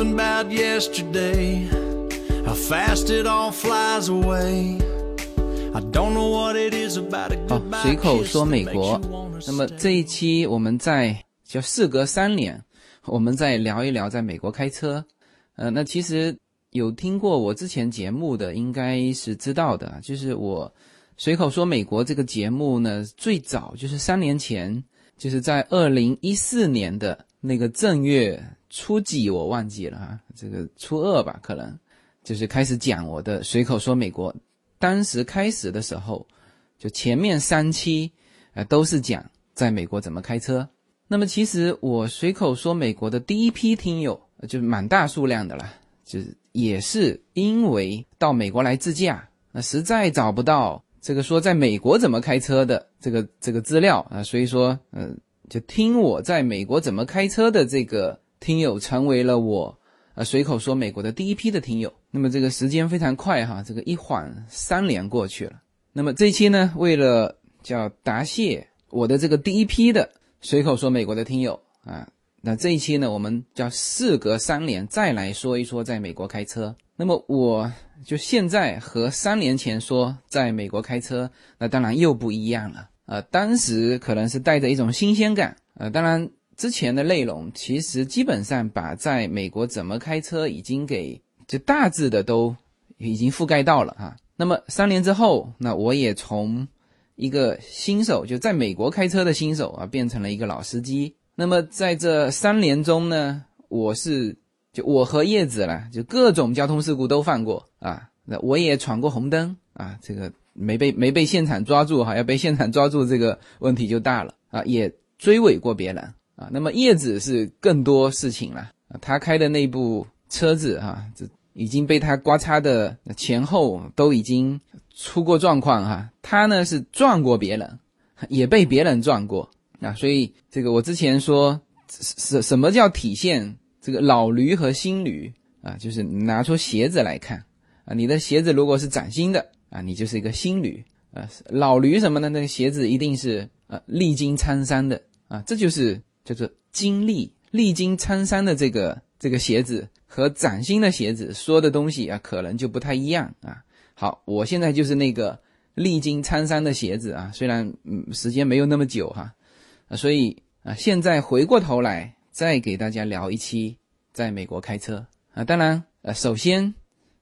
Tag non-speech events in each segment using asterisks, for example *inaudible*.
about yesterday. How fast it all flies away. I don't know what it is about a goodbye 随口说美国。那么这一期我们在就事隔三年我们再聊一聊在美国开车。呃那其实有听过我之前节目的应该是知道的就是我随口说美国这个节目呢最早就是三年前就是在二零一四年的那个正月初几，我忘记了哈，这个初二吧，可能就是开始讲我的随口说美国。当时开始的时候，就前面三期，呃，都是讲在美国怎么开车。那么其实我随口说美国的第一批听友，就是蛮大数量的了，就是也是因为到美国来自驾，那实在找不到这个说在美国怎么开车的这个这个资料啊，所以说，呃，就听我在美国怎么开车的这个听友，成为了我呃随口说美国的第一批的听友。那么这个时间非常快哈，这个一晃三年过去了。那么这一期呢，为了叫答谢我的这个第一批的随口说美国的听友啊，那这一期呢，我们叫事隔三年再来说一说在美国开车。那么我就现在和三年前说在美国开车，那当然又不一样了。呃，当时可能是带着一种新鲜感，呃，当然之前的内容其实基本上把在美国怎么开车已经给就大致的都已经覆盖到了哈。那么三年之后，那我也从一个新手，就在美国开车的新手啊，变成了一个老司机。那么在这三年中呢，我是就我和叶子了，就各种交通事故都犯过啊。那我也闯过红灯啊，这个没被没被现场抓住哈，要被现场抓住这个问题就大了啊。也追尾过别人啊。那么叶子是更多事情了，他开的那部车子哈、这已经被他刮擦的前后都已经出过状况哈。他呢是撞过别人，也被别人撞过啊。所以这个我之前说什什么叫体现这个老驴和新驴啊？就是拿出鞋子来看啊，你的鞋子如果是崭新的啊，你就是一个新驴啊。老驴什么呢？那个鞋子一定是呃历经沧桑的啊，这就是叫做经历历经沧桑的这个这个鞋子和崭新的鞋子说的东西啊，可能就不太一样啊。好，我现在就是那个历经沧桑的鞋子啊，虽然嗯时间没有那么久哈，啊，所以啊，现在回过头来再给大家聊一期在美国开车啊。当然，呃，首先，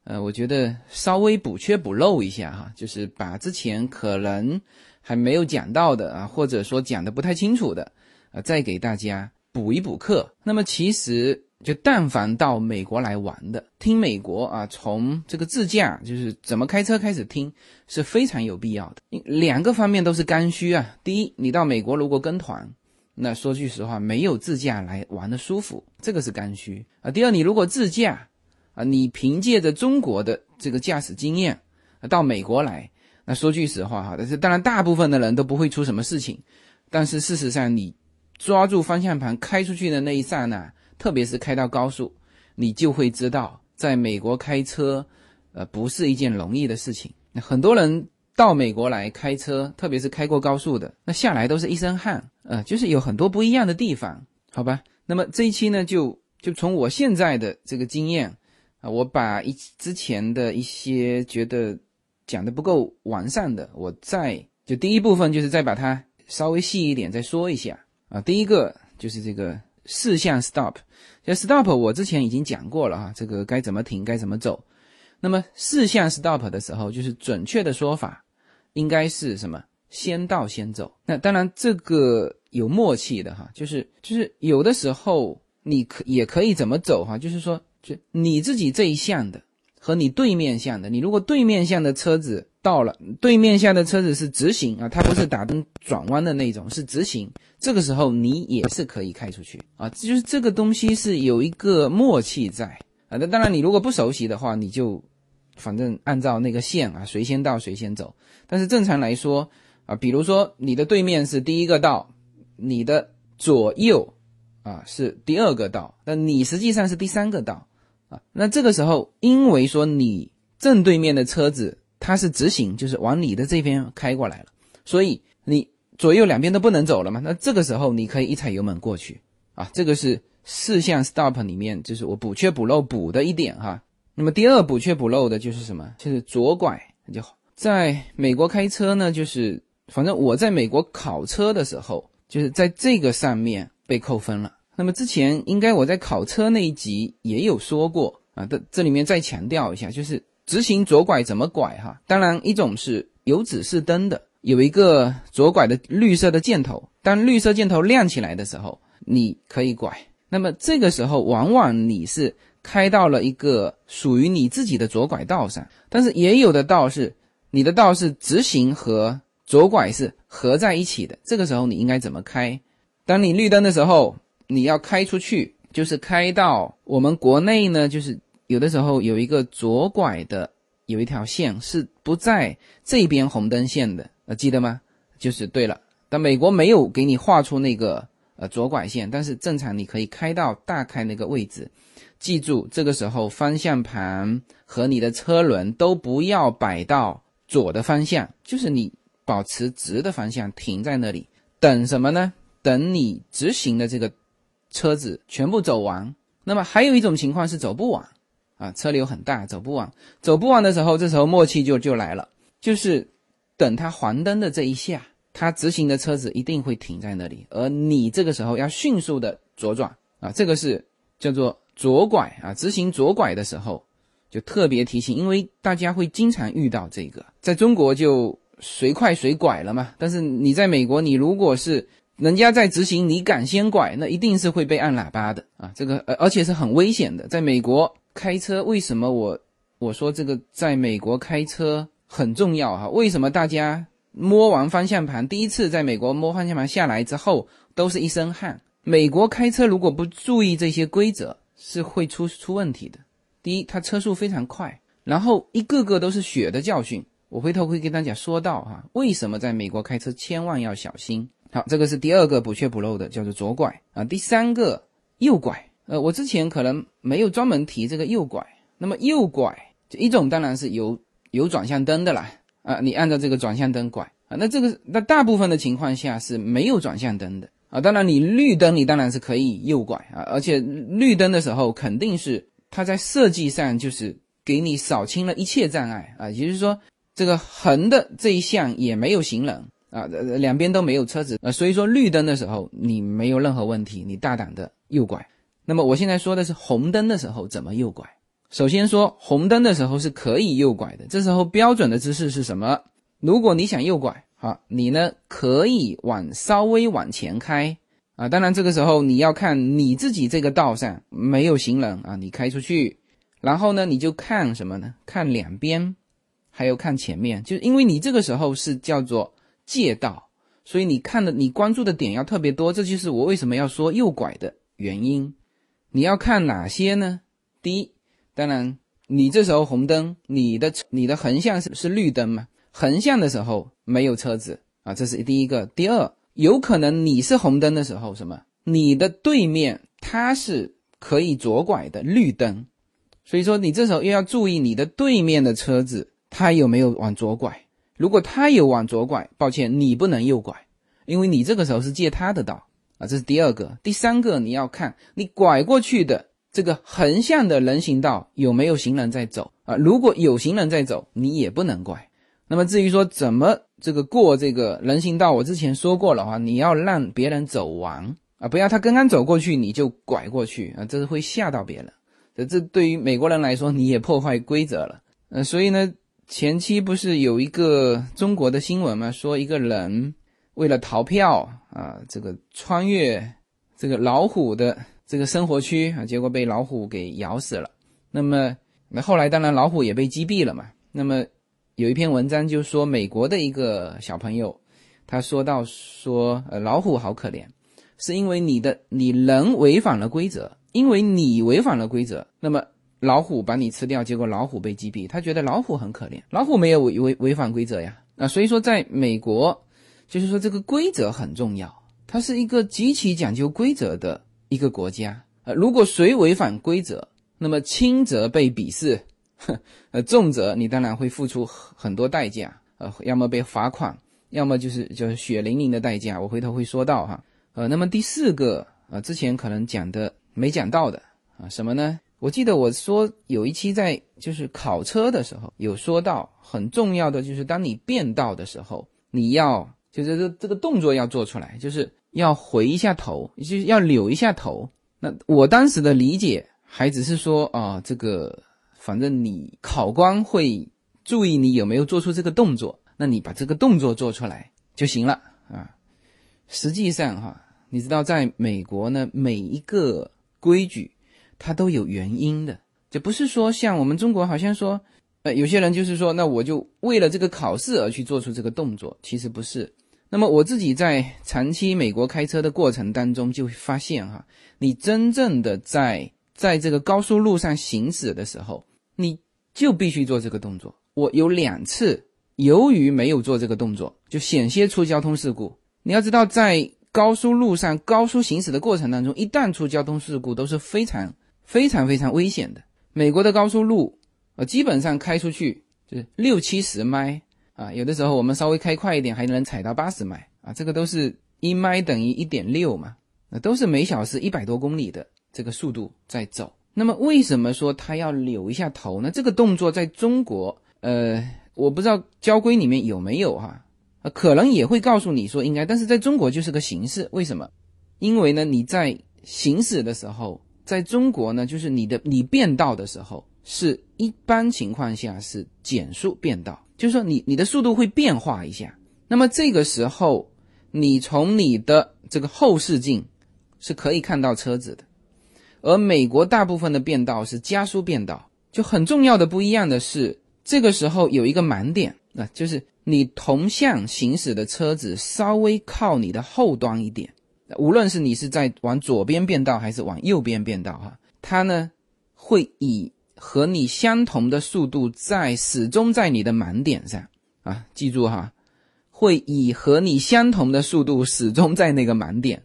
呃，我觉得稍微补缺补漏一下哈，就是把之前可能还没有讲到的啊，或者说讲的不太清楚的，啊，再给大家补一补课。那么其实。就但凡到美国来玩的，听美国啊，从这个自驾就是怎么开车开始听是非常有必要的。两个方面都是刚需啊。第一，你到美国如果跟团，那说句实话，没有自驾来玩的舒服，这个是刚需啊。第二，你如果自驾啊，你凭借着中国的这个驾驶经验到美国来，那说句实话哈，但是当然大部分的人都不会出什么事情，但是事实上你抓住方向盘开出去的那一刹那。特别是开到高速，你就会知道，在美国开车，呃，不是一件容易的事情。很多人到美国来开车，特别是开过高速的，那下来都是一身汗，呃，就是有很多不一样的地方，好吧？那么这一期呢，就就从我现在的这个经验啊，我把一之前的一些觉得讲的不够完善的，我再就第一部分就是再把它稍微细一点再说一下啊。第一个就是这个。四项 stop，这 stop 我之前已经讲过了哈，这个该怎么停，该怎么走。那么四项 stop 的时候，就是准确的说法应该是什么？先到先走。那当然这个有默契的哈，就是就是有的时候你可也可以怎么走哈，就是说就你自己这一项的和你对面向的，你如果对面向的车子到了，对面下的车子是直行啊，它不 *laughs* 是打灯转弯的那种，是直行。这个时候你也是可以开出去啊，就是这个东西是有一个默契在啊。那当然，你如果不熟悉的话，你就反正按照那个线啊，谁先到谁先走。但是正常来说啊，比如说你的对面是第一个道，你的左右啊是第二个道，那你实际上是第三个道啊。那这个时候，因为说你正对面的车子它是直行，就是往你的这边开过来了，所以你。左右两边都不能走了嘛？那这个时候你可以一踩油门过去啊，这个是四项 stop 里面，就是我补缺补漏补的一点哈。那么第二补缺补漏的就是什么？就是左拐就好。在美国开车呢，就是反正我在美国考车的时候，就是在这个上面被扣分了。那么之前应该我在考车那一集也有说过啊，这这里面再强调一下，就是直行左拐怎么拐哈？当然一种是有指示灯的，有一个左拐的绿色的箭头，当绿色箭头亮起来的时候，你可以拐。那么这个时候往往你是开到了一个属于你自己的左拐道上，但是也有的道是你的道是直行和左拐是合在一起的，这个时候你应该怎么开？当你绿灯的时候。你要开出去，就是开到我们国内呢，就是有的时候有一个左拐的，有一条线是不在这边红灯线的，呃，记得吗？就是对了，但美国没有给你画出那个呃左拐线，但是正常你可以开到大概那个位置。记住，这个时候方向盘和你的车轮都不要摆到左的方向，就是你保持直的方向停在那里，等什么呢？等你直行的这个。车子全部走完，那么还有一种情况是走不完，啊，车流很大，走不完，走不完的时候，这时候默契就就来了，就是等他黄灯的这一下，他直行的车子一定会停在那里，而你这个时候要迅速的左转啊，这个是叫做左拐啊，直行左拐的时候就特别提醒，因为大家会经常遇到这个，在中国就随快随拐了嘛，但是你在美国，你如果是。人家在直行，你敢先拐，那一定是会被按喇叭的啊！这个呃，而且是很危险的。在美国开车，为什么我我说这个在美国开车很重要哈？为什么大家摸完方向盘，第一次在美国摸方向盘下来之后，都是一身汗？美国开车如果不注意这些规则，是会出出问题的。第一，它车速非常快，然后一个个都是血的教训。我回头会跟大家说到哈，为什么在美国开车千万要小心。好，这个是第二个补缺补漏的，叫做左拐啊。第三个右拐，呃，我之前可能没有专门提这个右拐。那么右拐就一种当然是有有转向灯的啦，啊，你按照这个转向灯拐啊。那这个那大部分的情况下是没有转向灯的啊。当然你绿灯你当然是可以右拐啊，而且绿灯的时候肯定是它在设计上就是给你扫清了一切障碍啊，也就是说这个横的这一项也没有行人。啊，两边都没有车子，呃，所以说绿灯的时候你没有任何问题，你大胆的右拐。那么我现在说的是红灯的时候怎么右拐。首先说红灯的时候是可以右拐的，这时候标准的姿势是什么？如果你想右拐，好，你呢可以往稍微往前开啊，当然这个时候你要看你自己这个道上没有行人啊，你开出去，然后呢你就看什么呢？看两边，还有看前面，就因为你这个时候是叫做。借道，所以你看的、你关注的点要特别多，这就是我为什么要说右拐的原因。你要看哪些呢？第一，当然你这时候红灯，你的你的横向是是绿灯嘛？横向的时候没有车子啊，这是第一个。第二，有可能你是红灯的时候，什么？你的对面它是可以左拐的绿灯，所以说你这时候又要注意你的对面的车子它有没有往左拐。如果他有往左拐，抱歉，你不能右拐，因为你这个时候是借他的道啊。这是第二个，第三个你要看你拐过去的这个横向的人行道有没有行人在走啊。如果有行人在走，你也不能拐。那么至于说怎么这个过这个人行道，我之前说过了哈，你要让别人走完啊，不要他刚刚走过去你就拐过去啊，这是会吓到别人。这这对于美国人来说，你也破坏规则了。呃，所以呢。前期不是有一个中国的新闻吗？说一个人为了逃票啊，这个穿越这个老虎的这个生活区啊，结果被老虎给咬死了。那么那后来当然老虎也被击毙了嘛。那么有一篇文章就说美国的一个小朋友，他说到说呃老虎好可怜，是因为你的你人违反了规则，因为你违反了规则，那么。老虎把你吃掉，结果老虎被击毙，他觉得老虎很可怜，老虎没有违违违反规则呀。啊，所以说在美国，就是说这个规则很重要，它是一个极其讲究规则的一个国家。呃，如果谁违反规则，那么轻则被鄙视，*laughs* 呃，重则你当然会付出很多代价，呃，要么被罚款，要么就是就是血淋淋的代价。我回头会说到哈。呃，那么第四个，呃，之前可能讲的没讲到的啊，什么呢？我记得我说有一期在就是考车的时候有说到很重要的就是当你变道的时候，你要就是这这个动作要做出来，就是要回一下头，就是要扭一下头。那我当时的理解还只是说啊，这个反正你考官会注意你有没有做出这个动作，那你把这个动作做出来就行了啊。实际上哈，你知道在美国呢，每一个规矩。它都有原因的，就不是说像我们中国好像说，呃，有些人就是说，那我就为了这个考试而去做出这个动作，其实不是。那么我自己在长期美国开车的过程当中，就会发现哈，你真正的在在这个高速路上行驶的时候，你就必须做这个动作。我有两次由于没有做这个动作，就险些出交通事故。你要知道，在高速路上高速行驶的过程当中，一旦出交通事故，都是非常。非常非常危险的，美国的高速路，呃，基本上开出去就是六七十迈啊，有的时候我们稍微开快一点，还能踩到八十迈啊，这个都是一迈等于一点六嘛，那都是每小时一百多公里的这个速度在走。那么为什么说他要扭一下头呢？这个动作在中国，呃，我不知道交规里面有没有哈，呃，可能也会告诉你说应该，但是在中国就是个形式。为什么？因为呢，你在行驶的时候。在中国呢，就是你的你变道的时候，是一般情况下是减速变道，就是说你你的速度会变化一下。那么这个时候，你从你的这个后视镜是可以看到车子的。而美国大部分的变道是加速变道，就很重要的不一样的是，这个时候有一个盲点，那就是你同向行驶的车子稍微靠你的后端一点。无论是你是在往左边变道还是往右边变道，哈，它呢会以和你相同的速度在始终在你的盲点上啊，记住哈，会以和你相同的速度始终在那个盲点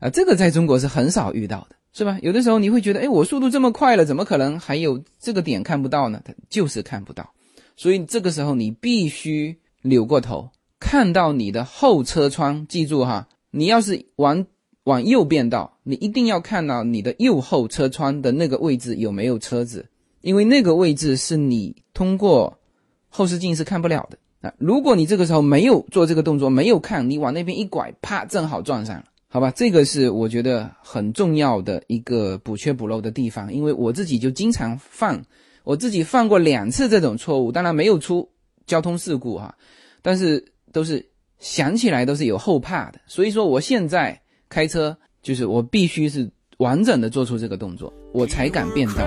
啊，这个在中国是很少遇到的，是吧？有的时候你会觉得，哎，我速度这么快了，怎么可能还有这个点看不到呢？它就是看不到，所以这个时候你必须扭过头，看到你的后车窗，记住哈。你要是往往右变道，你一定要看到你的右后车窗的那个位置有没有车子，因为那个位置是你通过后视镜是看不了的啊。如果你这个时候没有做这个动作，没有看，你往那边一拐，啪，正好撞上了，好吧？这个是我觉得很重要的一个补缺补漏的地方，因为我自己就经常犯，我自己犯过两次这种错误，当然没有出交通事故哈，但是都是。想起来都是有后怕的，所以说我现在开车就是我必须是完整的做出这个动作，我才敢变道。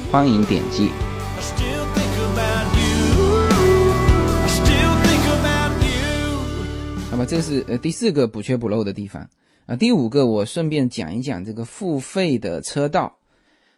欢迎点击。那么这是呃第四个补缺补漏的地方啊，第五个我顺便讲一讲这个付费的车道。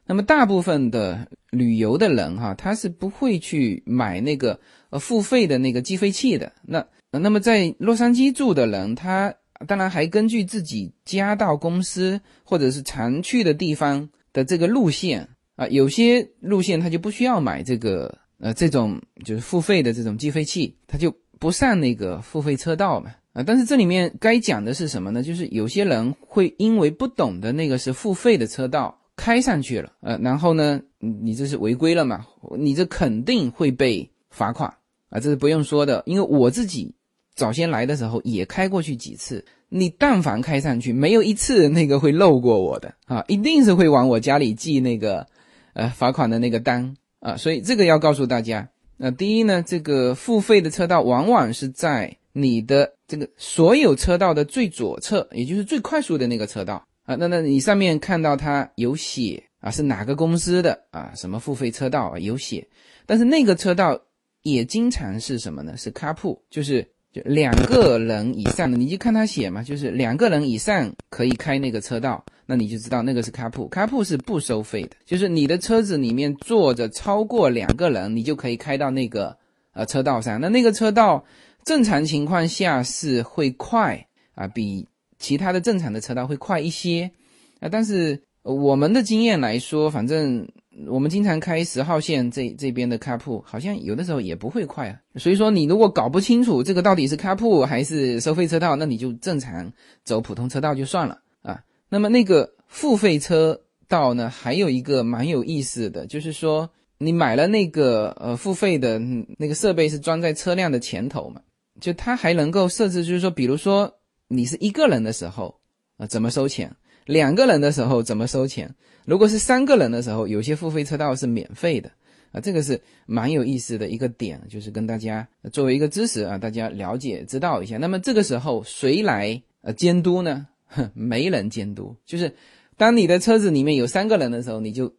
那么大部分的旅游的人哈，他是不会去买那个呃付费的那个计费器的。那那么在洛杉矶住的人，他当然还根据自己家到公司或者是常去的地方的这个路线有些路线他就不需要买这个呃这种就是付费的这种计费器，他就不上那个付费车道嘛啊。但是这里面该讲的是什么呢？就是有些人会因为不懂得那个是付费的车道。开上去了，呃，然后呢，你这是违规了嘛？你这肯定会被罚款啊，这是不用说的。因为我自己早先来的时候也开过去几次，你但凡开上去，没有一次那个会漏过我的啊，一定是会往我家里寄那个呃罚款的那个单啊。所以这个要告诉大家，那第一呢，这个付费的车道往往是在你的这个所有车道的最左侧，也就是最快速的那个车道。啊，那那你上面看到它有写啊，是哪个公司的啊？什么付费车道啊？有写，但是那个车道也经常是什么呢？是卡铺，就是就两个人以上的，你就看他写嘛，就是两个人以上可以开那个车道，那你就知道那个是卡铺，卡铺是不收费的，就是你的车子里面坐着超过两个人，你就可以开到那个呃车道上。那那个车道正常情况下是会快啊，比其他的正常的车道会快一些啊，但是我们的经验来说，反正。我们经常开十号线这这边的卡铺，好像有的时候也不会快啊。所以说，你如果搞不清楚这个到底是卡铺还是收费车道，那你就正常走普通车道就算了啊。那么那个付费车道呢，还有一个蛮有意思的，就是说你买了那个呃付费的那个设备是装在车辆的前头嘛，就它还能够设置，就是说，比如说你是一个人的时候啊，怎么收钱？两个人的时候怎么收钱？如果是三个人的时候，有些付费车道是免费的啊，这个是蛮有意思的一个点，就是跟大家作为一个知识啊，大家了解知道一下。那么这个时候谁来呃监督呢？哼，没人监督。就是当你的车子里面有三个人的时候，你就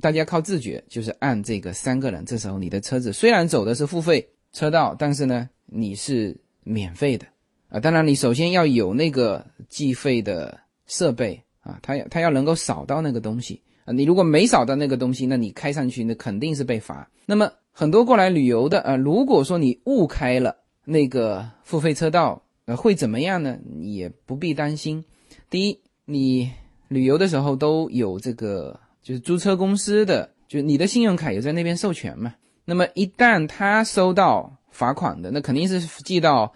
大家靠自觉，就是按这个三个人。这时候你的车子虽然走的是付费车道，但是呢你是免费的啊。当然你首先要有那个计费的设备。啊，他要他要能够扫到那个东西啊，你如果没扫到那个东西，那你开上去那肯定是被罚。那么很多过来旅游的啊，如果说你误开了那个付费车道，呃，会怎么样呢？也不必担心。第一，你旅游的时候都有这个就是租车公司的，就你的信用卡有在那边授权嘛。那么一旦他收到罚款的，那肯定是寄到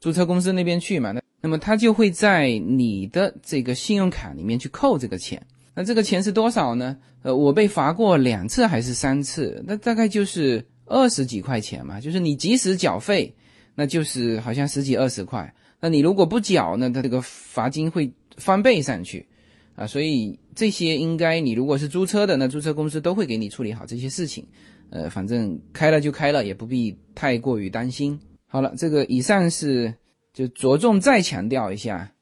租车公司那边去嘛。那那么他就会在你的这个信用卡里面去扣这个钱，那这个钱是多少呢？呃，我被罚过两次还是三次，那大概就是二十几块钱嘛。就是你及时缴费，那就是好像十几二十块。那你如果不缴呢，他这个罚金会翻倍上去啊。所以这些应该你如果是租车的，那租车公司都会给你处理好这些事情。呃，反正开了就开了，也不必太过于担心。好了，这个以上是。就着重再强调一下，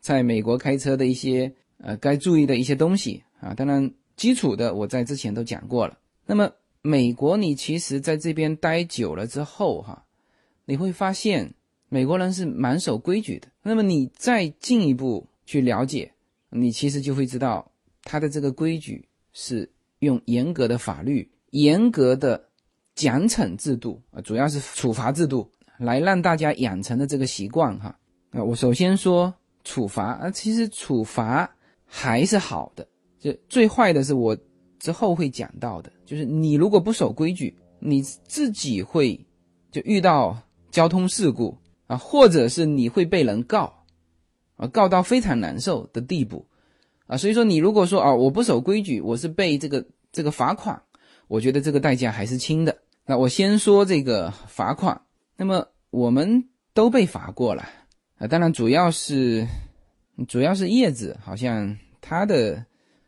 在美国开车的一些呃该注意的一些东西啊，当然基础的我在之前都讲过了。那么美国你其实在这边待久了之后哈，你会发现美国人是蛮守规矩的。那么你再进一步去了解，你其实就会知道他的这个规矩是用严格的法律、严格的奖惩制度啊，主要是处罚制度。来让大家养成的这个习惯哈啊，我首先说处罚啊，其实处罚还是好的，就最坏的是我之后会讲到的，就是你如果不守规矩，你自己会就遇到交通事故啊，或者是你会被人告啊，告到非常难受的地步啊，所以说你如果说啊我不守规矩，我是被这个这个罚款，我觉得这个代价还是轻的。那我先说这个罚款。那么我们都被罚过了啊，当然主要是主要是叶子，好像他的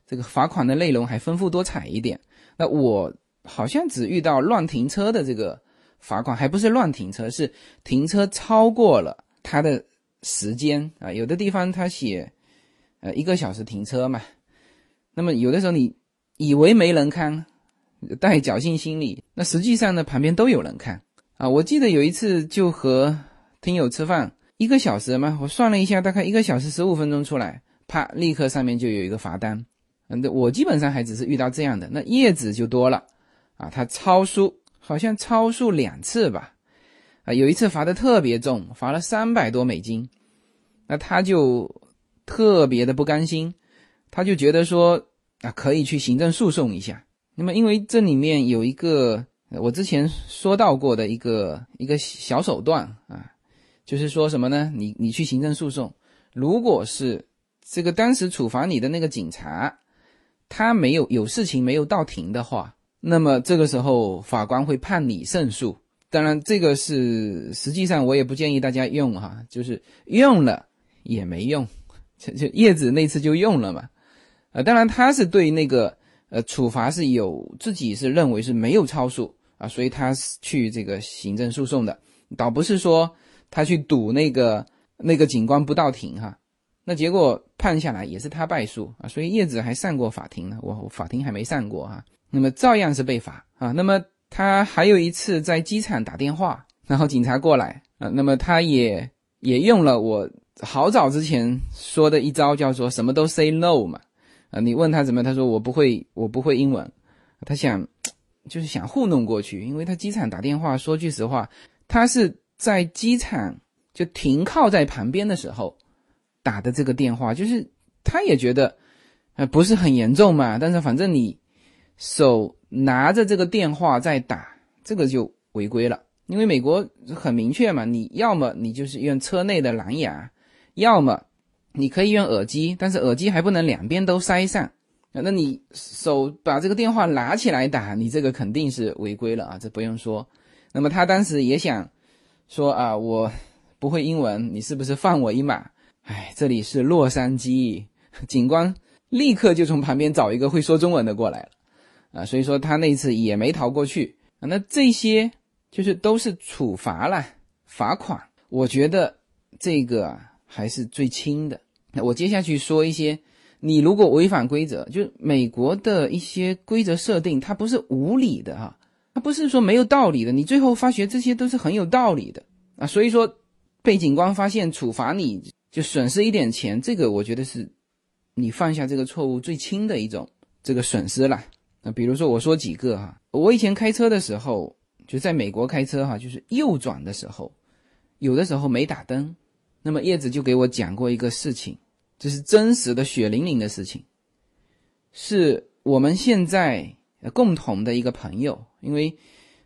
这个罚款的内容还丰富多彩一点。那我好像只遇到乱停车的这个罚款，还不是乱停车，是停车超过了他的时间啊。有的地方他写呃一个小时停车嘛，那么有的时候你以为没人看，带侥幸心理，那实际上呢旁边都有人看。啊，我记得有一次就和听友吃饭，一个小时嘛，我算了一下，大概一个小时十五分钟出来，啪，立刻上面就有一个罚单。嗯，我基本上还只是遇到这样的，那叶子就多了，啊，他超速，好像超速两次吧，啊，有一次罚的特别重，罚了三百多美金，那他就特别的不甘心，他就觉得说啊，可以去行政诉讼一下。那么因为这里面有一个。我之前说到过的一个一个小手段啊，就是说什么呢？你你去行政诉讼，如果是这个当时处罚你的那个警察，他没有有事情没有到庭的话，那么这个时候法官会判你胜诉。当然，这个是实际上我也不建议大家用哈，就是用了也没用，就就叶子那次就用了嘛。呃，当然他是对那个呃处罚是有自己是认为是没有超速。啊，所以他是去这个行政诉讼的，倒不是说他去赌那个那个警官不到庭哈，那结果判下来也是他败诉啊，所以叶子还上过法庭呢，我法庭还没上过哈，那么照样是被罚啊。那么他还有一次在机场打电话，然后警察过来啊，那么他也也用了我好早之前说的一招，叫做什么都 say no 嘛。啊，你问他怎么，他说我不会，我不会英文。他想就是想糊弄过去，因为他机场打电话，说句实话，他是在机场就停靠在旁边的时候打的这个电话，就是他也觉得呃不是很严重嘛，但是反正你手拿着这个电话在打，这个就违规了。因为美国很明确嘛，你要么你就是用车内的蓝牙，要么你可以用耳机，但是耳机还不能两边都塞上。那你手把这个电话拿起来打，你这个肯定是违规了啊，这不用说。那么他当时也想说啊，我不会英文，你是不是放我一马？哎，这里是洛杉矶，警官立刻就从旁边找一个会说中文的过来了啊，所以说他那次也没逃过去。那这些。就是都是处罚了，罚款。我觉得这个还是最轻的。那我接下去说一些，你如果违反规则，就是美国的一些规则设定，它不是无理的哈，它不是说没有道理的。你最后发觉这些都是很有道理的啊。所以说，被警官发现处罚你就损失一点钱，这个我觉得是你犯下这个错误最轻的一种这个损失了。那比如说我说几个哈，我以前开车的时候。就在美国开车哈，就是右转的时候，有的时候没打灯。那么叶子就给我讲过一个事情，这是真实的血淋淋的事情，是我们现在共同的一个朋友，因为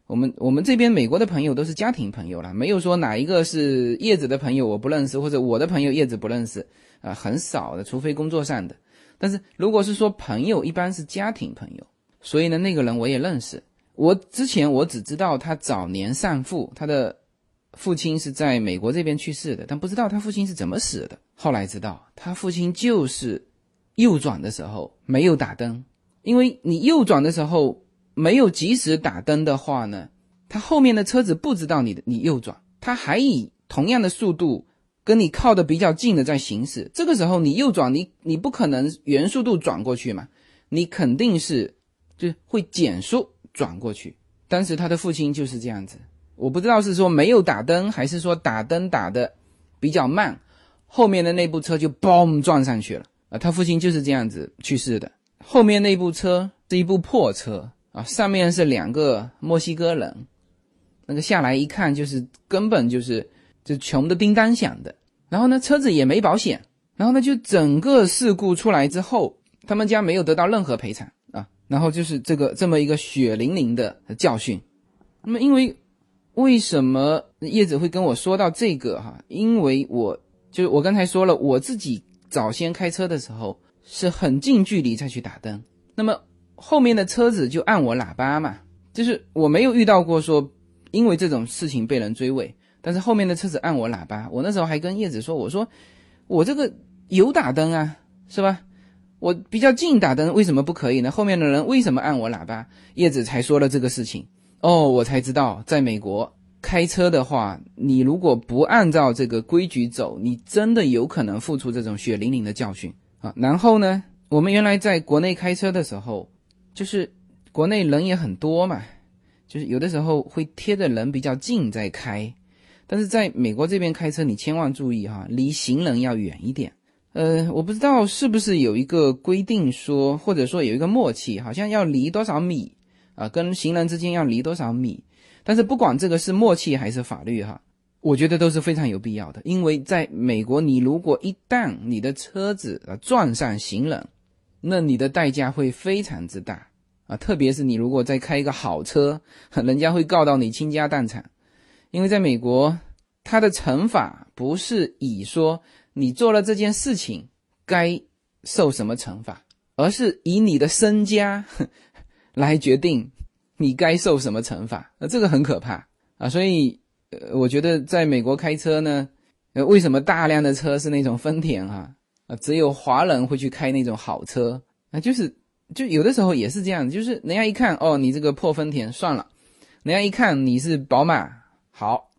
我们我们这边美国的朋友都是家庭朋友了，没有说哪一个是叶子的朋友我不认识，或者我的朋友叶子不认识啊，很少的，除非工作上的。但是如果是说朋友，一般是家庭朋友，所以呢，那个人我也认识。我之前我只知道他早年丧父，他的父亲是在美国这边去世的，但不知道他父亲是怎么死的。后来知道他父亲就是右转的时候没有打灯，因为你右转的时候没有及时打灯的话呢，他后面的车子不知道你的你右转，他还以同样的速度跟你靠的比较近的在行驶，这个时候你右转，你你不可能原速度转过去嘛，你肯定是就会减速。转过去，当时他的父亲就是这样子，我不知道是说没有打灯，还是说打灯打的比较慢，后面的那部车就嘣撞上去了啊！他父亲就是这样子去世的。后面那部车是一部破车啊，上面是两个墨西哥人，那个下来一看就是根本就是就穷的叮当响的。然后呢，车子也没保险，然后呢，就整个事故出来之后，他们家没有得到任何赔偿啊。然后就是这个这么一个血淋淋的教训。那么，因为为什么叶子会跟我说到这个哈？因为我就是我刚才说了，我自己早先开车的时候是很近距离再去打灯。那么后面的车子就按我喇叭嘛，就是我没有遇到过说因为这种事情被人追尾，但是后面的车子按我喇叭，我那时候还跟叶子说，我说我这个有打灯啊，是吧？我比较近打灯，为什么不可以呢？后面的人为什么按我喇叭？叶子才说了这个事情哦，我才知道，在美国开车的话，你如果不按照这个规矩走，你真的有可能付出这种血淋淋的教训啊。然后呢，我们原来在国内开车的时候，就是国内人也很多嘛，就是有的时候会贴着人比较近在开，但是在美国这边开车，你千万注意哈，离行人要远一点。呃，我不知道是不是有一个规定说，或者说有一个默契，好像要离多少米啊，跟行人之间要离多少米。但是不管这个是默契还是法律哈，我觉得都是非常有必要的。因为在美国，你如果一旦你的车子啊撞上行人，那你的代价会非常之大啊。特别是你如果再开一个好车，人家会告到你倾家荡产。因为在美国，它的惩罚不是以说。你做了这件事情，该受什么惩罚？而是以你的身家来决定你该受什么惩罚。那这个很可怕啊！所以，呃，我觉得在美国开车呢，呃，为什么大量的车是那种丰田啊？啊，只有华人会去开那种好车啊？就是，就有的时候也是这样，就是人家一看，哦，你这个破丰田，算了；人家一看你是宝马，好，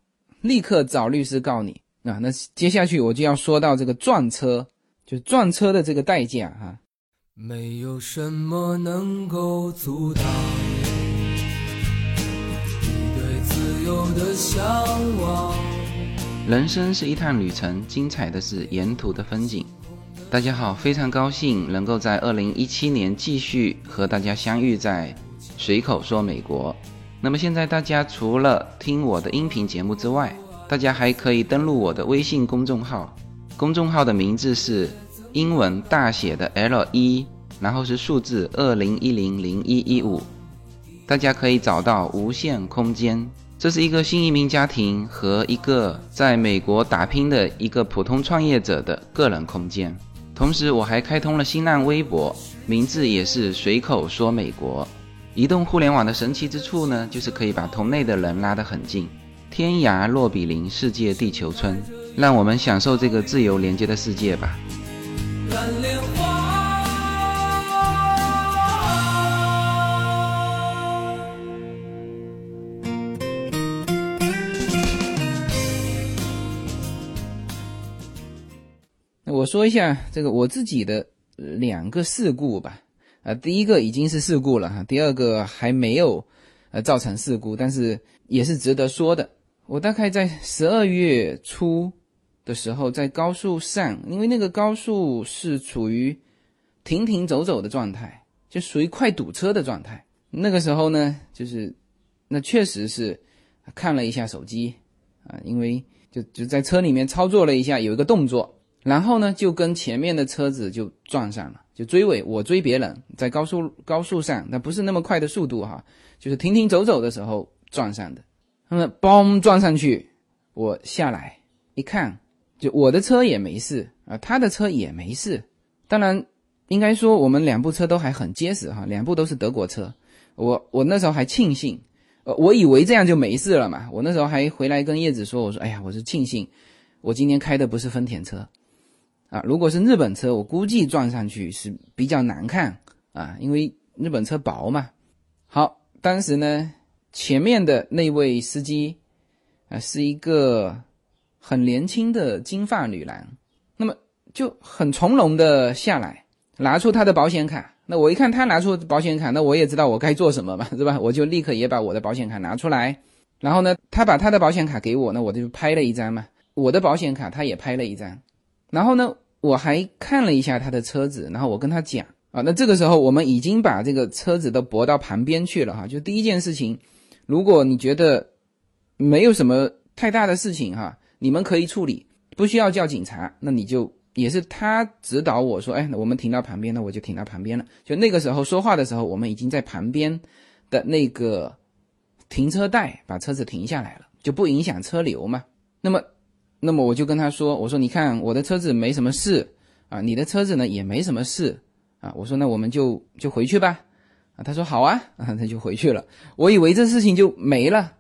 立刻找律师告你。啊，那接下去我就要说到这个撞车，就撞车的这个代价哈。没有什么能够阻挡你对自由的向往。人生是一趟旅程，精彩的是沿途的风景。大家好，非常高兴能够在二零一七年继续和大家相遇在随口说美国。那么现在大家除了听我的音频节目之外，大家还可以登录我的微信公众号，公众号的名字是英文大写的 L 一，然后是数字二零一零零一一五，大家可以找到无限空间。这是一个新移民家庭和一个在美国打拼的一个普通创业者的个人空间。同时，我还开通了新浪微博，名字也是随口说美国。移动互联网的神奇之处呢，就是可以把同类的人拉得很近，天涯若比邻，世界地球村。让我们享受这个自由连接的世界吧。蓝莲花。我说一下这个我自己的两个事故吧，啊，第一个已经是事故了哈，第二个还没有呃造成事故，但是也是值得说的。我大概在十二月初的时候，在高速上，因为那个高速是处于停停走走的状态，就属于快堵车的状态。那个时候呢，就是那确实是看了一下手机啊，因为就就在车里面操作了一下，有一个动作。然后呢，就跟前面的车子就撞上了，就追尾。我追别人，在高速高速上，那不是那么快的速度哈，就是停停走走的时候撞上的。那么嘣撞上去，我下来一看，就我的车也没事啊，他的车也没事。当然，应该说我们两部车都还很结实哈，两部都是德国车。我我那时候还庆幸，呃，我以为这样就没事了嘛。我那时候还回来跟叶子说，我说哎呀，我是庆幸，我今天开的不是丰田车。啊，如果是日本车，我估计撞上去是比较难看啊，因为日本车薄嘛。好，当时呢，前面的那位司机啊，是一个很年轻的金发女郎，那么就很从容的下来，拿出她的保险卡。那我一看她拿出保险卡，那我也知道我该做什么嘛，*laughs* 是吧？我就立刻也把我的保险卡拿出来，然后呢，他把他的保险卡给我，那我就拍了一张嘛，我的保险卡他也拍了一张，然后呢。我还看了一下他的车子，然后我跟他讲啊，那这个时候我们已经把这个车子都泊到旁边去了哈。就第一件事情，如果你觉得没有什么太大的事情哈，你们可以处理，不需要叫警察，那你就也是他指导我说，哎，我们停到旁边，那我就停到旁边了。就那个时候说话的时候，我们已经在旁边的那个停车带把车子停下来了，就不影响车流嘛。那么。那么我就跟他说：“我说你看我的车子没什么事啊，你的车子呢也没什么事啊。我说那我们就就回去吧。啊，他说好啊，啊他就回去了。我以为这事情就没了。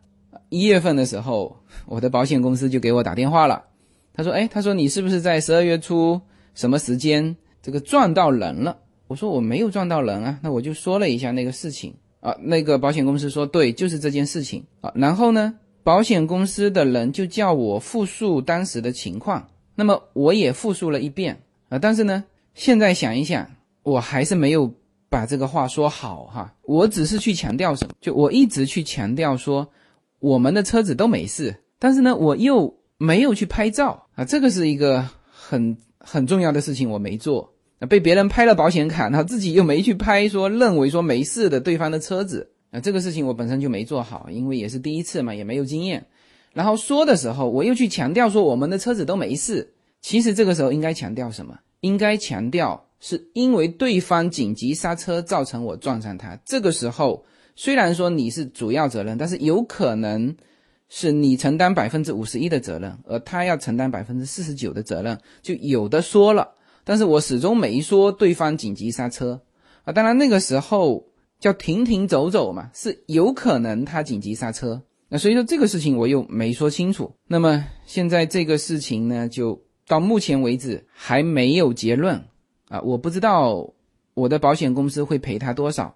一月份的时候，我的保险公司就给我打电话了。他说：哎，他说你是不是在十二月初什么时间这个撞到人了？我说我没有撞到人啊。那我就说了一下那个事情啊。那个保险公司说对，就是这件事情啊。然后呢？”保险公司的人就叫我复述当时的情况，那么我也复述了一遍啊。但是呢，现在想一想，我还是没有把这个话说好哈。我只是去强调什么，就我一直去强调说我们的车子都没事，但是呢，我又没有去拍照啊。这个是一个很很重要的事情，我没做被别人拍了保险卡，他自己又没去拍，说认为说没事的对方的车子。那这个事情我本身就没做好，因为也是第一次嘛，也没有经验。然后说的时候，我又去强调说我们的车子都没事。其实这个时候应该强调什么？应该强调是因为对方紧急刹车造成我撞上他。这个时候虽然说你是主要责任，但是有可能是你承担百分之五十一的责任，而他要承担百分之四十九的责任，就有的说了。但是我始终没说对方紧急刹车啊。当然那个时候。叫停停走走嘛，是有可能他紧急刹车，那所以说这个事情我又没说清楚。那么现在这个事情呢，就到目前为止还没有结论啊，我不知道我的保险公司会赔他多少，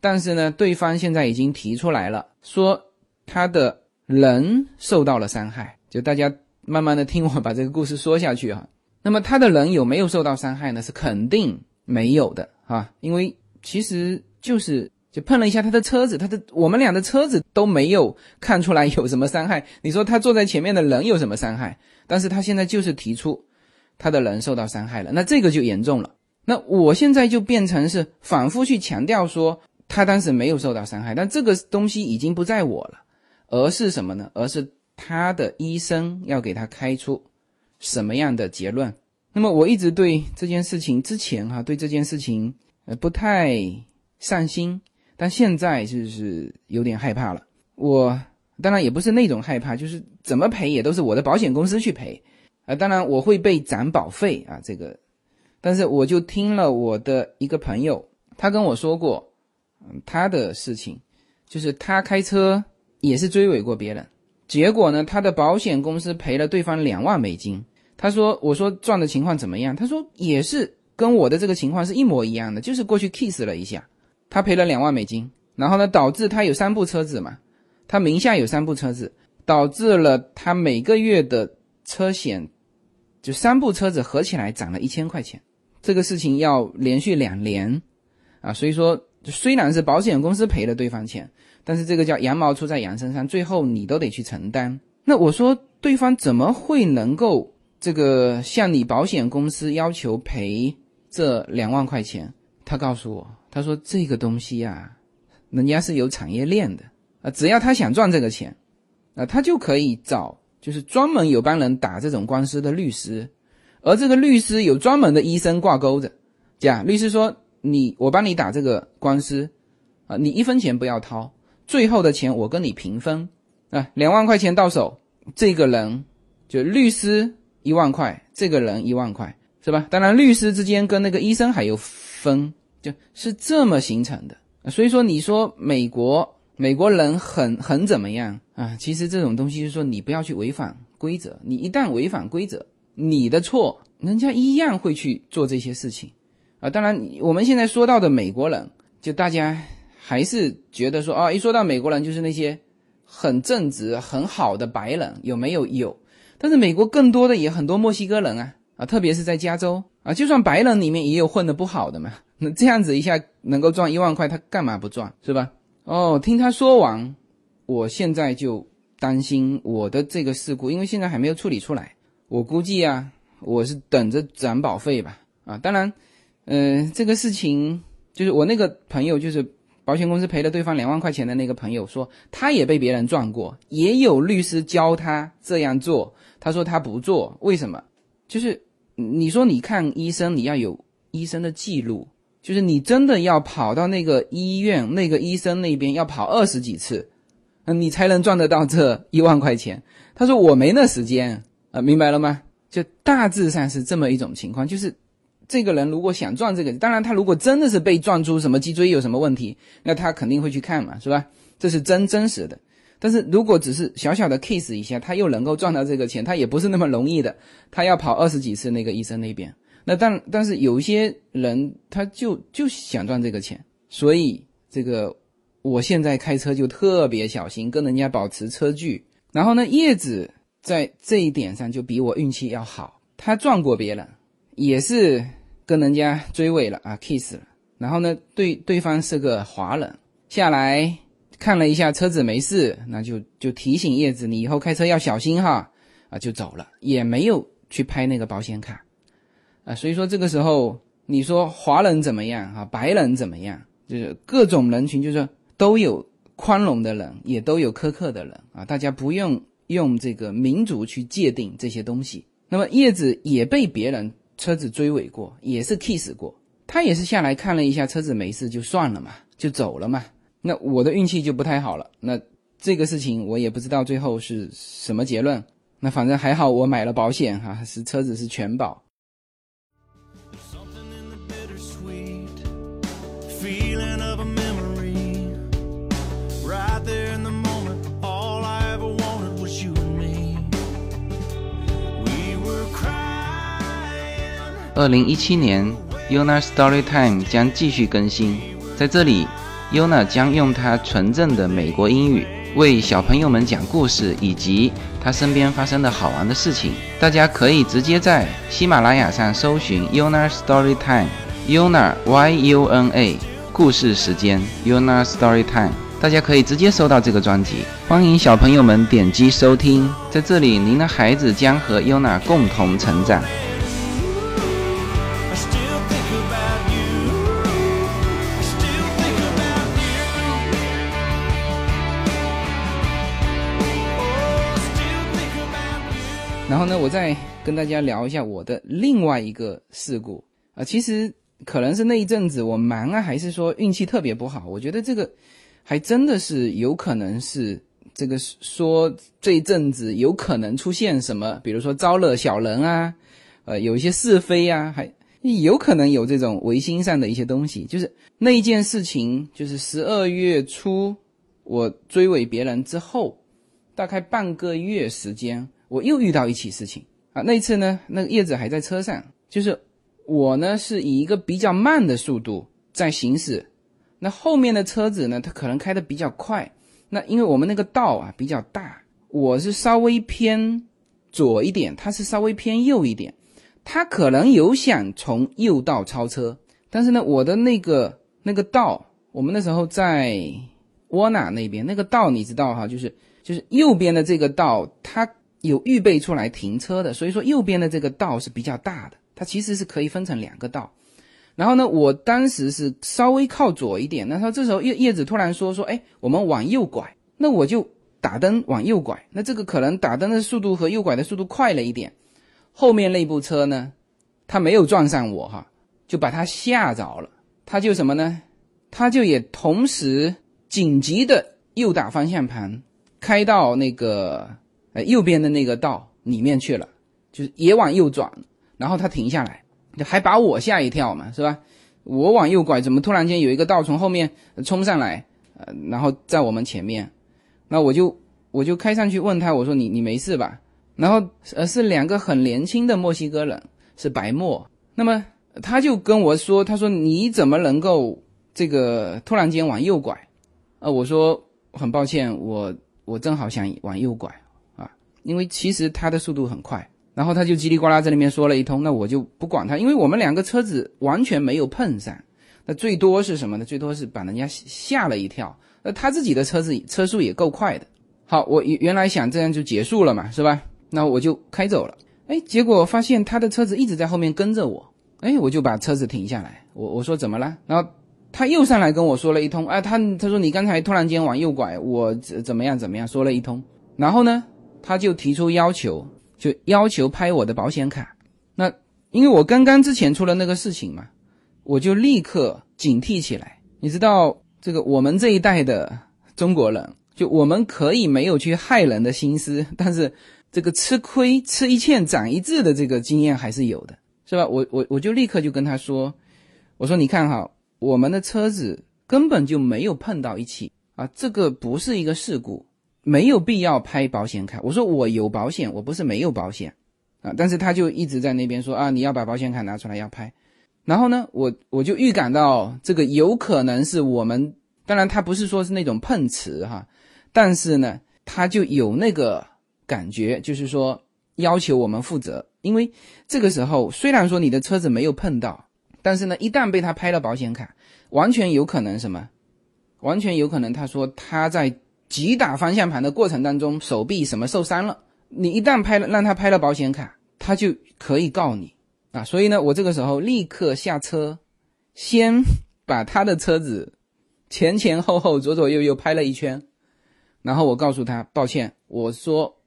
但是呢，对方现在已经提出来了，说他的人受到了伤害。就大家慢慢的听我把这个故事说下去哈。*laughs* 那么他的人有没有受到伤害呢？是肯定没有的啊，因为其实。就是就碰了一下他的车子，他的我们俩的车子都没有看出来有什么伤害。你说他坐在前面的人有什么伤害？但是他现在就是提出他的人受到伤害了，那这个就严重了。那我现在就变成是反复去强调说他当时没有受到伤害，但这个东西已经不在我了，而是什么呢？而是他的医生要给他开出什么样的结论？那么我一直对这件事情之前哈对这件事情呃不太上心。但现在就是有点害怕了。我当然也不是那种害怕，就是怎么赔也都是我的保险公司去赔啊。当然我会被涨保费啊，这个。但是我就听了我的一个朋友，他跟我说过，他的事情就是他开车也是追尾过别人，结果呢，他的保险公司赔了对方两万美金。他说：“我说撞的情况怎么样？”他说：“也是跟我的这个情况是一模一样的，就是过去 kiss 了一下。”他赔了两万美金，然后呢，导致他有三部车子嘛，他名下有三部车子，导致了他每个月的车险，就三部车子合起来涨了一千块钱。这个事情要连续两年，啊，所以说虽然是保险公司赔了对方钱，但是这个叫羊毛出在羊身上，最后你都得去承担。那我说对方怎么会能够这个向你保险公司要求赔这两万块钱？他告诉我。他说：“这个东西呀，人家是有产业链的啊，只要他想赚这个钱，啊，他就可以找，就是专门有帮人打这种官司的律师，而这个律师有专门的医生挂钩着。这样，律师说你我帮你打这个官司，啊，你一分钱不要掏，最后的钱我跟你平分啊，两万块钱到手，这个人就律师一万块，这个人一万块，是吧？当然，律师之间跟那个医生还有分。”就是这么形成的，所以说你说美国美国人很很怎么样啊？其实这种东西就是说你不要去违反规则，你一旦违反规则，你的错，人家一样会去做这些事情啊。当然，我们现在说到的美国人，就大家还是觉得说啊，一说到美国人就是那些很正直很好的白人，有没有？有，但是美国更多的也很多墨西哥人啊啊，特别是在加州啊，就算白人里面也有混得不好的嘛。*laughs* 那这样子一下能够赚一万块，他干嘛不赚，是吧？哦，听他说完，我现在就担心我的这个事故，因为现在还没有处理出来。我估计啊，我是等着攒保费吧。啊，当然，嗯，这个事情就是我那个朋友，就是保险公司赔了对方两万块钱的那个朋友说，他也被别人撞过，也有律师教他这样做。他说他不做，为什么？就是你说你看医生，你要有医生的记录。就是你真的要跑到那个医院、那个医生那边要跑二十几次，嗯，你才能赚得到这一万块钱。他说我没那时间啊，明白了吗？就大致上是这么一种情况。就是这个人如果想赚这个，当然他如果真的是被撞出什么脊椎有什么问题，那他肯定会去看嘛，是吧？这是真真实的。但是如果只是小小的 case 一下，他又能够赚到这个钱，他也不是那么容易的。他要跑二十几次那个医生那边。那但但是有一些人他就就想赚这个钱，所以这个我现在开车就特别小心，跟人家保持车距。然后呢，叶子在这一点上就比我运气要好，他撞过别人，也是跟人家追尾了啊，kiss 了。然后呢，对对方是个华人，下来看了一下车子没事，那就就提醒叶子你以后开车要小心哈，啊就走了，也没有去拍那个保险卡。啊，所以说这个时候你说华人怎么样啊？白人怎么样？就是各种人群，就是都有宽容的人，也都有苛刻的人啊。大家不用用这个民族去界定这些东西。那么叶子也被别人车子追尾过，也是 kiss 过，他也是下来看了一下车子没事就算了嘛，就走了嘛。那我的运气就不太好了。那这个事情我也不知道最后是什么结论。那反正还好，我买了保险哈，是车子是全保。二零一七年，Yuna Story Time 将继续更新。在这里，Yuna 将用她纯正的美国英语为小朋友们讲故事，以及她身边发生的好玩的事情。大家可以直接在喜马拉雅上搜寻 Yuna Story Time，Yuna Y U N A 故事时间 Yuna Story Time，大家可以直接收到这个专辑。欢迎小朋友们点击收听，在这里，您的孩子将和 Yuna 共同成长。然后呢，我再跟大家聊一下我的另外一个事故啊、其实可能是那一阵子我忙啊，还是说运气特别不好？我觉得这个还真的是有可能是这个说这一阵子有可能出现什么，比如说招惹小人啊，呃，有一些是非啊，还有可能有这种违心上的一些东西。就是那一件事情，就是十二月初我追尾别人之后，大概半个月时间，我又遇到一起事情。啊。那一次呢，那个叶子还在车上，就是我呢是以一个比较慢的速度在行驶，那后面的车子呢，它可能开得比较快。那因为我们那个道啊比较大，我是稍微偏左一点，他是稍微偏右一点，他可能有想从右道超车，但是呢，我的那个那个道，我们那时候在沃纳那边那个道，你知道哈，就是就是右边的这个道，它有预备出来停车的，所以说右边的这个道是比较大的，它其实是可以分成两个道。然后呢，我当时是稍微靠左一点，那他这时候叶叶子突然说说，哎，我们往右拐，那我就打灯往右拐，那这个可能打灯的速度和右拐的速度快了一点，后面那部车呢，他没有撞上我哈，就把他吓着了，他就什么呢？他就也同时紧急的右打方向盘，开到那个呃右边的那个道里面去了，就是也往右转，然后他停下来。还把我吓一跳嘛，是吧？我往右拐，怎么突然间有一个道从后面冲上来，呃，然后在我们前面，那我就我就开上去问他，我说你你没事吧？然后呃是两个很年轻的墨西哥人，是白墨，那么他就跟我说，他说你怎么能够这个突然间往右拐？呃，我说很抱歉，我我正好想往右拐，因为其实他的速度很快。然后他就叽里呱啦在那边说了一通，那我就不管他，因为我们两个车子完全没有碰上，那最多是什么呢？最多是把人家吓了一跳。那他自己的车子车速也够快的。好，我原来想这样就结束了嘛，是吧？那我就开走了。哎，结果发现他的车子一直在后面跟着我。哎，我就把车子停下来，我我说怎么了？然后他又上来跟我说了一通，哎，他他说你刚才突然间往右拐，我怎么样怎么样说了一通。然后呢，他就提出要求。就要求拍我的保险卡，那因为我刚刚之前出了那个事情嘛，我就立刻警惕起来。你知道，这个我们这一代的中国人，就我们可以没有去害人的心思，但是这个吃亏吃一堑长一智的这个经验还是有的，是吧？我我我就立刻就跟他说，我说你看哈，我们的车子根本就没有碰到一起啊，这个不是一个事故。没有必要拍保险卡。我说我有保险，我不是没有保险啊。但是他就一直在那边说啊，你要把保险卡拿出来要拍。然后呢，我我就预感到这个有可能是我们，当然他不是说是那种碰瓷哈，但是呢，他就有那个感觉，就是说要求我们负责。因为这个时候虽然说你的车子没有碰到，但是呢，一旦被他拍了保险卡，完全有可能什么？完全有可能他说他在。急打方向盘的过程当中，手臂什么受伤了？你一旦拍了，让他拍了保险卡，他就可以告你啊！所以呢，我这个时候立刻下车，先把他的车子前前后后、左左右右拍了一圈，然后我告诉他：抱歉，我说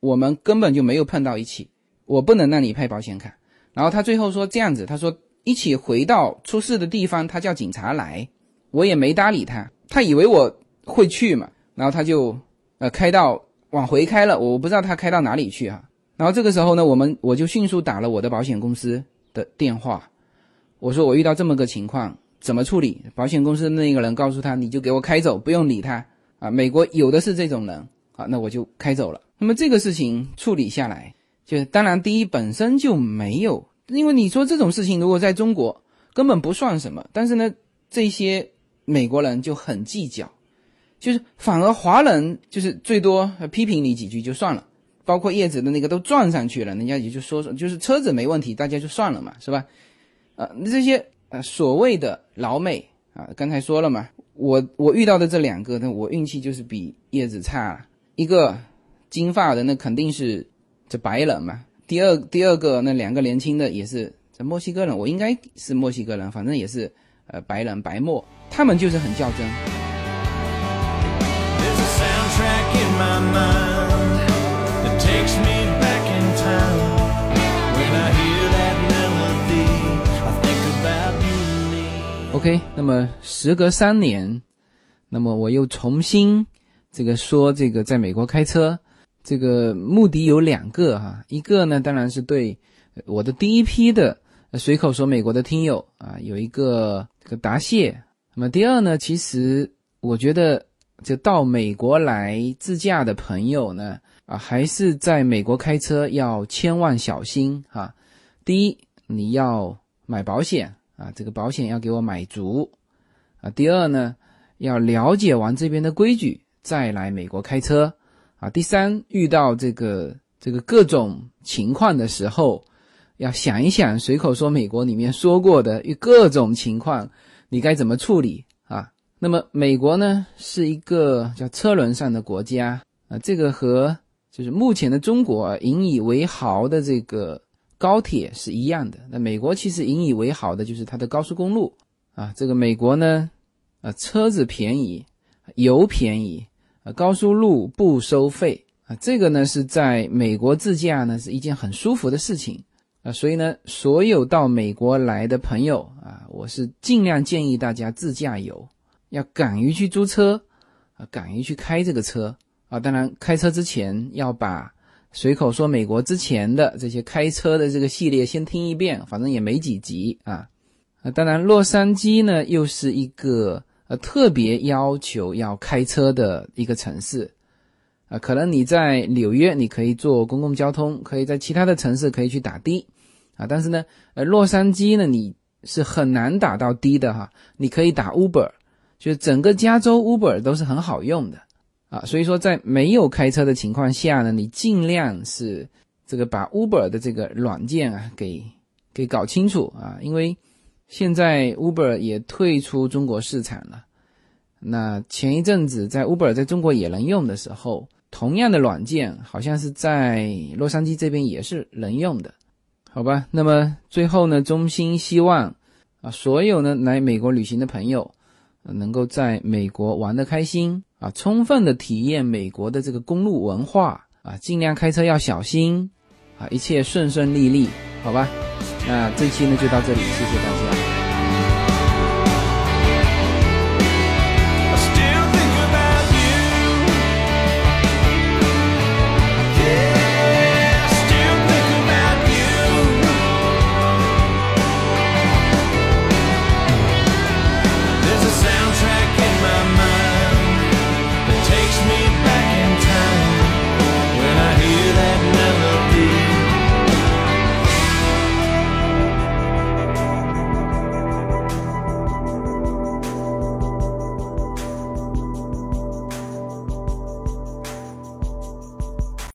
我们根本就没有碰到一起，我不能让你拍保险卡。然后他最后说这样子，他说一起回到出事的地方，他叫警察来，我也没搭理他，他以为我会去嘛。然后他就，呃，开到往回开了，我不知道他开到哪里去啊。然后这个时候呢，我们我就迅速打了我的保险公司的电话，我说我遇到这么个情况，怎么处理？保险公司的那个人告诉他，你就给我开走，不用理他啊。美国有的是这种人啊，那我就开走了。那么这个事情处理下来，就当然第一本身就没有，因为你说这种事情如果在中国根本不算什么，但是呢，这些美国人就很计较。就是反而华人就是最多批评你几句就算了，包括叶子的那个都撞上去了，人家也就说说，就是车子没问题，大家就算了嘛，是吧？呃，这些呃所谓的老美啊，刚才说了嘛，我我遇到的这两个，那我运气就是比叶子差。一个金发的，那肯定是这白人嘛。第二第二个那两个年轻的也是这墨西哥人，我应该是墨西哥人，反正也是呃白人白墨，他们就是很较真。OK，那么时隔三年，那么我又重新这个说这个在美国开车，这个目的有两个哈，一个呢当然是对我的第一批的随口说美国的听友啊有一个这个答谢。那么第二呢，其实我觉得就到美国来自驾的朋友呢啊，还是在美国开车要千万小心哈。第一，你要买保险。啊，这个保险要给我买足，啊，第二呢，要了解完这边的规矩再来美国开车，啊，第三，遇到这个这个各种情况的时候，要想一想随口说美国里面说过的各种情况，你该怎么处理？那么美国呢是一个叫车轮上的国家啊，这个和就是目前的中国引以为豪的这个。高铁是一样的，那美国其实引以为豪的就是它的高速公路啊。这个美国呢，啊车子便宜，油便宜，啊高速路不收费啊。这个呢是在美国自驾呢是一件很舒服的事情啊。所以呢，所有到美国来的朋友啊，我是尽量建议大家自驾游，要敢于去租车啊，敢于去开这个车啊。当然，开车之前要把。随口说美国之前的这些开车的这个系列，先听一遍，反正也没几集啊。啊，当然洛杉矶呢又是一个呃特别要求要开车的一个城市啊。可能你在纽约你可以坐公共交通，可以在其他的城市可以去打的啊，但是呢，呃洛杉矶呢你是很难打到的的哈。你可以打 Uber，就整个加州 Uber 都是很好用的。啊，所以说在没有开车的情况下呢，你尽量是这个把 Uber 的这个软件啊给给搞清楚啊，因为现在 Uber 也退出中国市场了。那前一阵子在 Uber 在中国也能用的时候，同样的软件好像是在洛杉矶这边也是能用的，好吧？那么最后呢，衷心希望啊，所有呢来美国旅行的朋友能够在美国玩得开心。啊，充分的体验美国的这个公路文化啊，尽量开车要小心啊，一切顺顺利利，好吧？那这期呢就到这里，谢谢大家。